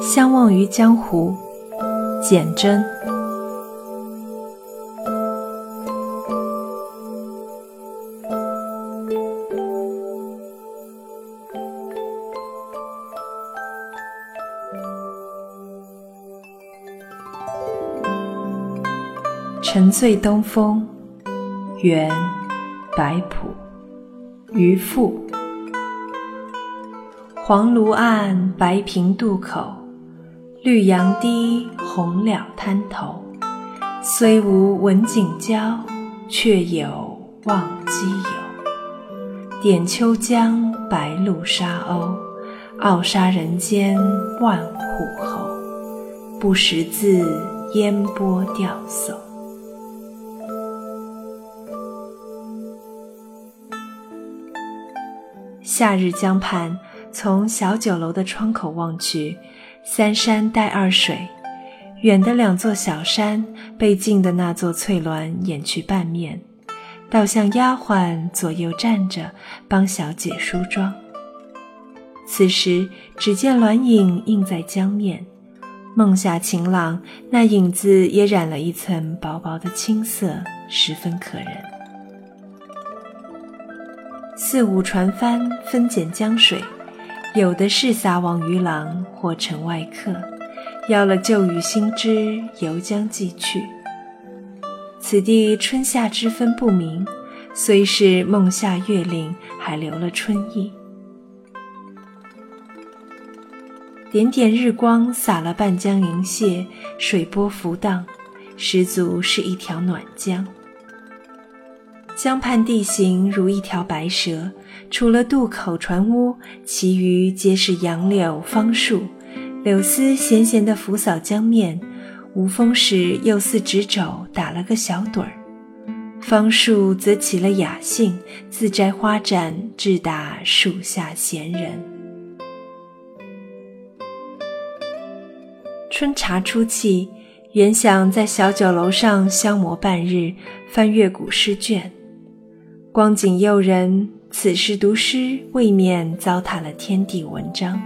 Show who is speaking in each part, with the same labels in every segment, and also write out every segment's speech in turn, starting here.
Speaker 1: 相忘于江湖，简真。沉醉东风，元，白朴，渔父。黄芦岸，白平渡口，绿杨堤，红蓼滩头。虽无文景交，却有忘机游。点秋江，白鹭沙鸥，傲杀人间万户侯。不识字，烟波钓叟。夏日江畔，从小酒楼的窗口望去，三山带二水，远的两座小山被近的那座翠峦掩去半面，倒像丫鬟左右站着帮小姐梳妆。此时只见鸾影映在江面，梦下晴朗，那影子也染了一层薄薄的青色，十分可人。四五船帆分拣江水，有的是撒网渔郎或城外客，要了旧雨新知，游江寄去。此地春夏之分不明，虽是梦下月令，还留了春意。点点日光洒了半江银屑，水波浮荡，十足是一条暖江。江畔地形如一条白蛇，除了渡口船屋，其余皆是杨柳芳树，柳丝闲闲地拂扫江面，无风时又似纸肘打了个小盹儿。芳树则起了雅兴，自摘花盏，自打树下闲人。春茶初沏，原想在小酒楼上消磨半日，翻阅古诗卷。光景诱人，此时读诗未免糟蹋了天地文章。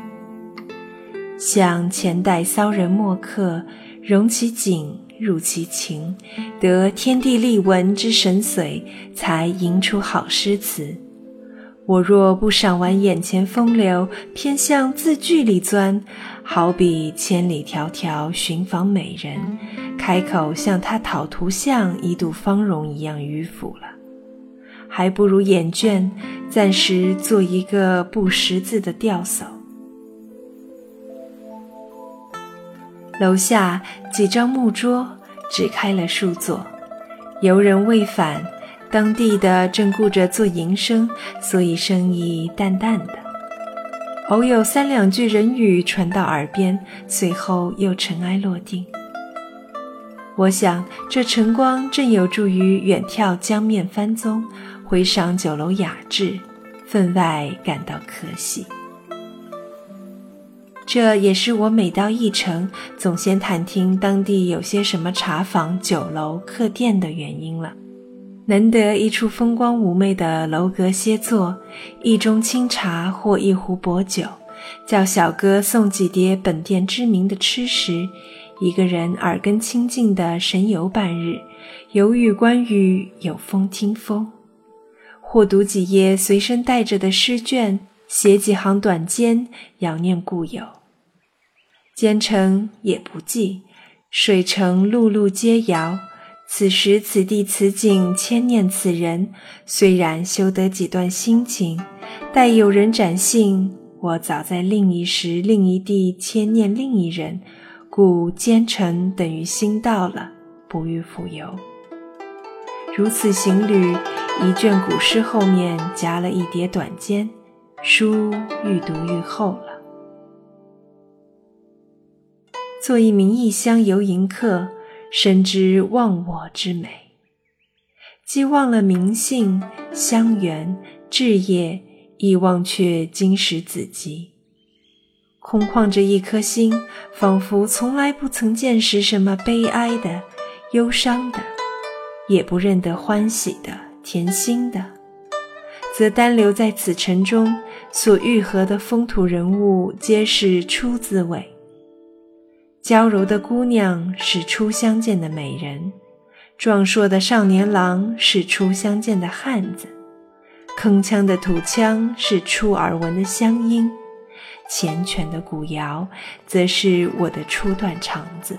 Speaker 1: 想前代骚人墨客，融其景，入其情，得天地丽文之神髓，才吟出好诗词。我若不赏玩眼前风流，偏向字句里钻，好比千里迢迢寻访美人，开口向她讨图像，一度芳容一样迂腐了。还不如眼倦，暂时做一个不识字的吊叟。楼下几张木桌只开了数座，游人未返，当地的正顾着做营生，所以生意淡淡的。偶有三两句人语传到耳边，随后又尘埃落定。我想，这晨光正有助于远眺江面翻踪。回赏酒楼雅致，分外感到可喜。这也是我每到一城，总先探听当地有些什么茶坊、酒楼、客店的原因了。难得一处风光妩媚的楼阁歇坐，一盅清茶或一壶薄酒，叫小哥送几碟本店知名的吃食，一个人耳根清净的神游半日，游遇观雨，有风听风。或读几页随身带着的诗卷，写几行短笺，遥念故友。兼程也不记，水城路路皆遥。此时此地此景，牵念此人。虽然修得几段心情，待有人展信，我早在另一时另一地牵念另一人，故兼程等于心到了，不欲复游。如此行旅。一卷古诗后面夹了一叠短笺，书愈读愈厚了。做一名异乡游吟客，深知忘我之美，既忘了名姓、乡园、志业，亦忘却今时子集，空旷着一颗心，仿佛从来不曾见识什么悲哀的、忧伤的，也不认得欢喜的。甜心的，则单留在此城中所愈合的风土人物，皆是出自尾。娇柔的姑娘是初相见的美人，壮硕的少年郎是初相见的汉子，铿锵的土腔是初耳闻的乡音，缱绻的古谣则是我的初断肠子。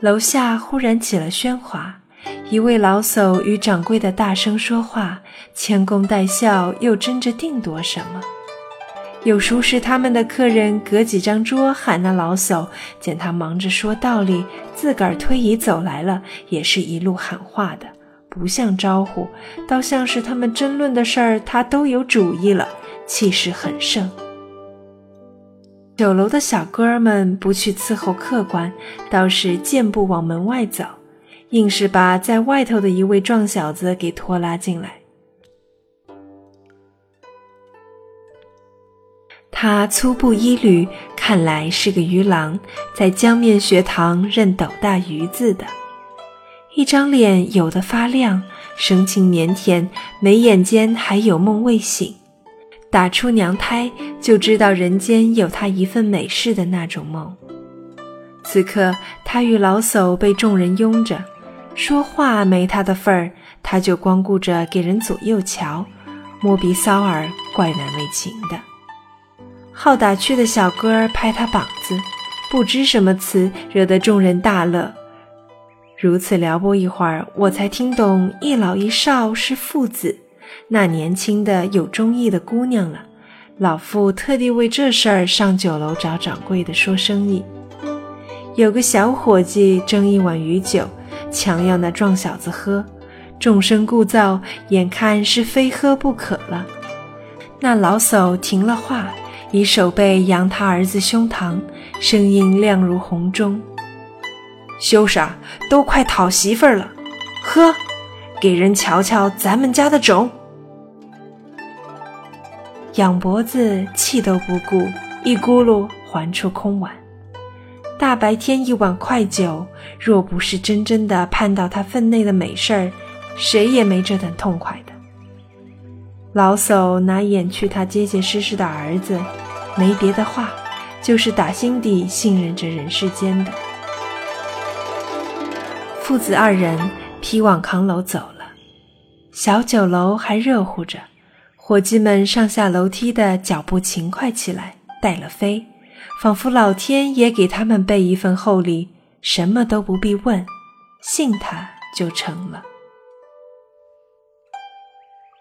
Speaker 1: 楼下忽然起了喧哗，一位老叟与掌柜的大声说话，谦恭带笑，又争着定夺什么。有熟识他们的客人隔几张桌喊那老叟，见他忙着说道理，自个儿推椅走来了，也是一路喊话的，不像招呼，倒像是他们争论的事儿，他都有主意了，气势很盛。酒楼的小哥儿们不去伺候客官，倒是健步往门外走，硬是把在外头的一位壮小子给拖拉进来。他粗布衣履，看来是个鱼郎，在江面学堂认斗大鱼字的。一张脸有的发亮，神情腼腆，眉眼间还有梦未醒。打出娘胎就知道人间有他一份美事的那种梦。此刻他与老叟被众人拥着，说话没他的份儿，他就光顾着给人左右瞧，摸鼻搔耳，怪难为情的。好打趣的小哥拍他膀子，不知什么词，惹得众人大乐。如此撩拨一会儿，我才听懂一老一少是父子，那年轻的有中意的姑娘了。老妇特地为这事儿上酒楼找掌柜的说生意。有个小伙计蒸一碗鱼酒，强要那壮小子喝，众声故噪，眼看是非喝不可了。那老叟停了话。以手背扬他儿子胸膛，声音亮如洪钟：“羞啥？都快讨媳妇儿了，喝，给人瞧瞧咱们家的种。”仰脖子，气都不顾，一咕噜还出空碗。大白天一碗快酒，若不是真真的盼到他分内的美事儿，谁也没这等痛快的。老叟拿眼去他结结实实的儿子，没别的话，就是打心底信任这人世间的。父子二人披往扛楼走了，小酒楼还热乎着，伙计们上下楼梯的脚步勤快起来，带了飞，仿佛老天也给他们备一份厚礼，什么都不必问，信他就成了。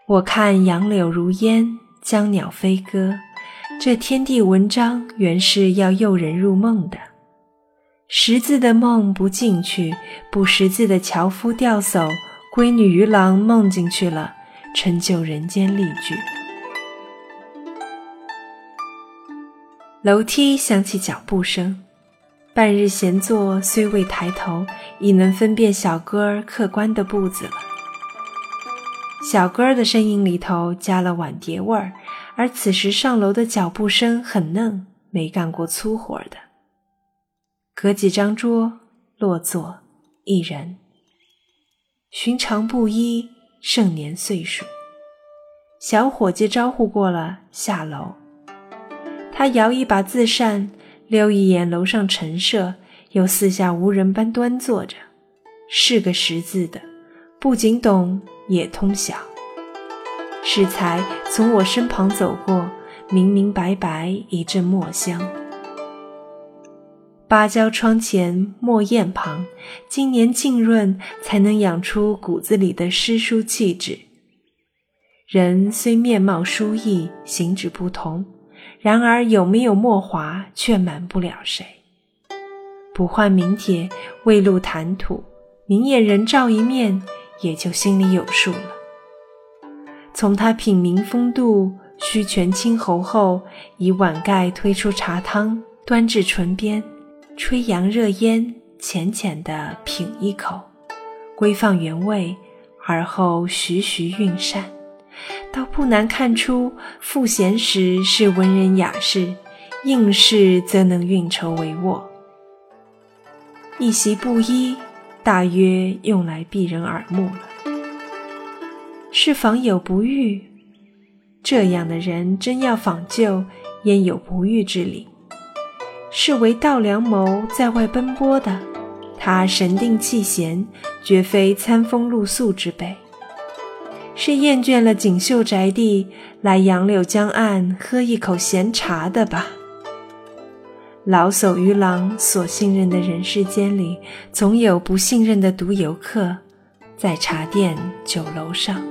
Speaker 1: 我看杨柳如烟，江鸟飞歌，这天地文章原是要诱人入梦的。识字的梦不进去，不识字的樵夫钓叟、闺女渔郎梦进去了，成就人间丽句。楼梯响起脚步声，半日闲坐，虽未抬头，已能分辨小哥儿客官的步子了。小哥儿的声音里头加了碗碟味儿，而此时上楼的脚步声很嫩，没干过粗活的。隔几张桌落座一人，寻常布衣，盛年岁数。小伙计招呼过了，下楼。他摇一把自扇，溜一眼楼上陈设，又四下无人般端坐着，是个识字的，不仅懂。也通晓，适才从我身旁走过，明明白白一阵墨香。芭蕉窗前墨砚旁，今年浸润，才能养出骨子里的诗书气质。人虽面貌殊异，形止不同，然而有没有墨华，却瞒不了谁。不换名帖，未露谈吐，明眼人照一面。也就心里有数了。从他品茗风度，须全清喉后，以碗盖推出茶汤，端至唇边，吹扬热烟，浅浅的品一口，归放原味，而后徐徐运扇，倒不难看出，赋闲时是文人雅士，应试则能运筹帷幄。一袭布衣。大约用来避人耳目了，是访有不遇？这样的人真要访旧，焉有不遇之理？是为道良谋在外奔波的，他神定气闲，绝非餐风露宿之辈。是厌倦了锦绣宅地，来杨柳江岸喝一口闲茶的吧？老叟鱼郎所信任的人世间里，总有不信任的独游客，在茶店酒楼上。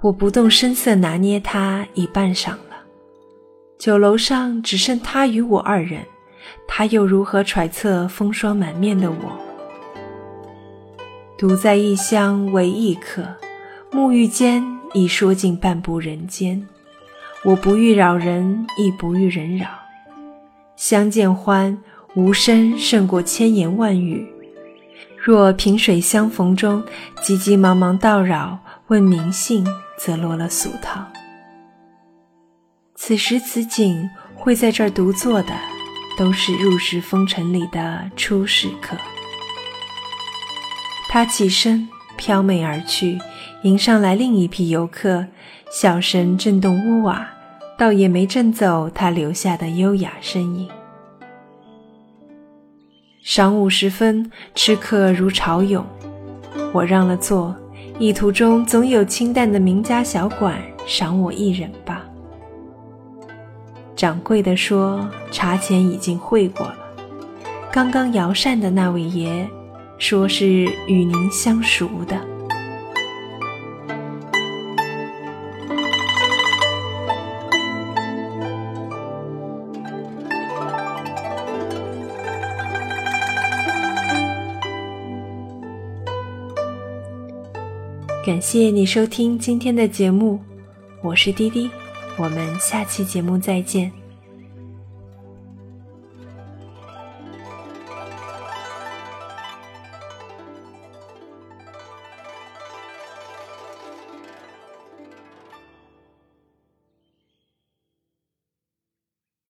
Speaker 1: 我不动声色拿捏他已半晌，酒楼上只剩他与我二人，他又如何揣测风霜满面的我？独在异乡为异客，沐浴间已说尽半步人间。我不欲扰人，亦不欲人扰。相见欢，无声胜过千言万语。若萍水相逢中，急急忙忙叨扰问名姓，则落了俗套。此时此景，会在这儿独坐的，都是入世风尘里的出世客。他起身飘媚而去，迎上来另一批游客，小神震动屋瓦。倒也没震走他留下的优雅身影。晌午时分，吃客如潮涌，我让了座，意途中总有清淡的名家小馆赏我一人吧。掌柜的说，茶钱已经汇过了。刚刚摇扇的那位爷，说是与您相熟的。感谢你收听今天的节目，我是滴滴，我们下期节目再见。